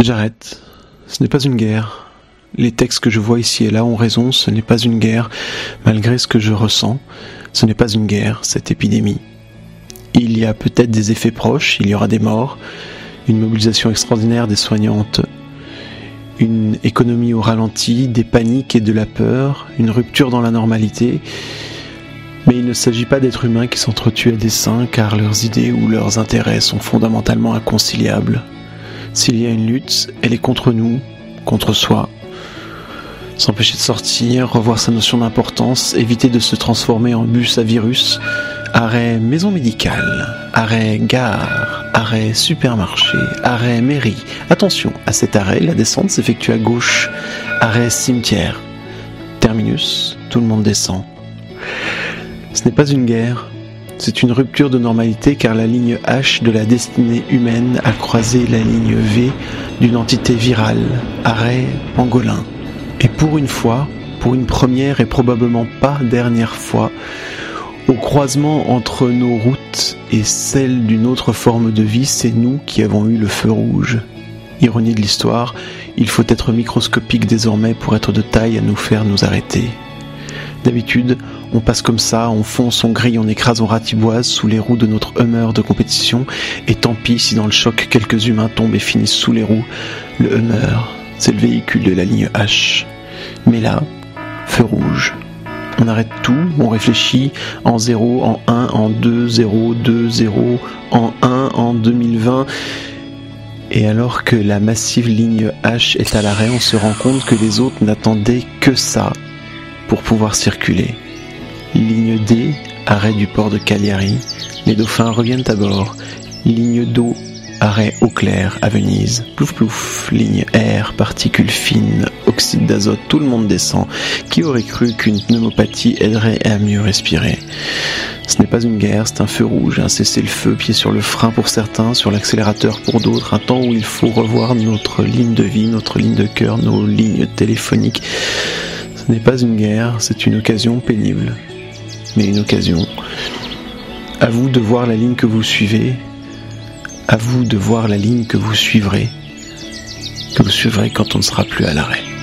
J'arrête. Ce n'est pas une guerre. Les textes que je vois ici et là ont raison, ce n'est pas une guerre, malgré ce que je ressens. Ce n'est pas une guerre, cette épidémie. Il y a peut-être des effets proches, il y aura des morts, une mobilisation extraordinaire des soignantes, une économie au ralenti, des paniques et de la peur, une rupture dans la normalité. Mais il ne s'agit pas d'êtres humains qui s'entretuent à dessein car leurs idées ou leurs intérêts sont fondamentalement inconciliables. S'il y a une lutte, elle est contre nous, contre soi. S'empêcher de sortir, revoir sa notion d'importance, éviter de se transformer en bus à virus, arrêt maison médicale, arrêt gare, arrêt supermarché, arrêt mairie. Attention, à cet arrêt, la descente s'effectue à gauche, arrêt cimetière. Terminus, tout le monde descend. Ce n'est pas une guerre, c'est une rupture de normalité car la ligne H de la destinée humaine a croisé la ligne V d'une entité virale, arrêt pangolin. Et pour une fois, pour une première et probablement pas dernière fois, au croisement entre nos routes et celles d'une autre forme de vie, c'est nous qui avons eu le feu rouge. Ironie de l'histoire, il faut être microscopique désormais pour être de taille à nous faire nous arrêter. D'habitude, on passe comme ça, on fonce, on grille, on écrase, on ratiboise sous les roues de notre Hummer de compétition, et tant pis si dans le choc quelques humains tombent et finissent sous les roues. Le Hummer, c'est le véhicule de la ligne H. Mais là, feu rouge. On arrête tout, on réfléchit en 0, en 1, en 2, 0, 2, 0, en 1, en 2020. Et alors que la massive ligne H est à l'arrêt, on se rend compte que les autres n'attendaient que ça pour pouvoir circuler. Ligne D, arrêt du port de Cagliari. Les dauphins reviennent à bord. Ligne d'eau, arrêt au clair à Venise. Plouf plouf, ligne R, particules fines, oxyde d'azote, tout le monde descend. Qui aurait cru qu'une pneumopathie aiderait à mieux respirer? Ce n'est pas une guerre, c'est un feu rouge, un cessez-le-feu, pied sur le frein pour certains, sur l'accélérateur pour d'autres, un temps où il faut revoir notre ligne de vie, notre ligne de cœur, nos lignes téléphoniques. Ce n'est pas une guerre, c'est une occasion pénible, mais une occasion. À vous de voir la ligne que vous suivez, à vous de voir la ligne que vous suivrez, que vous suivrez quand on ne sera plus à l'arrêt.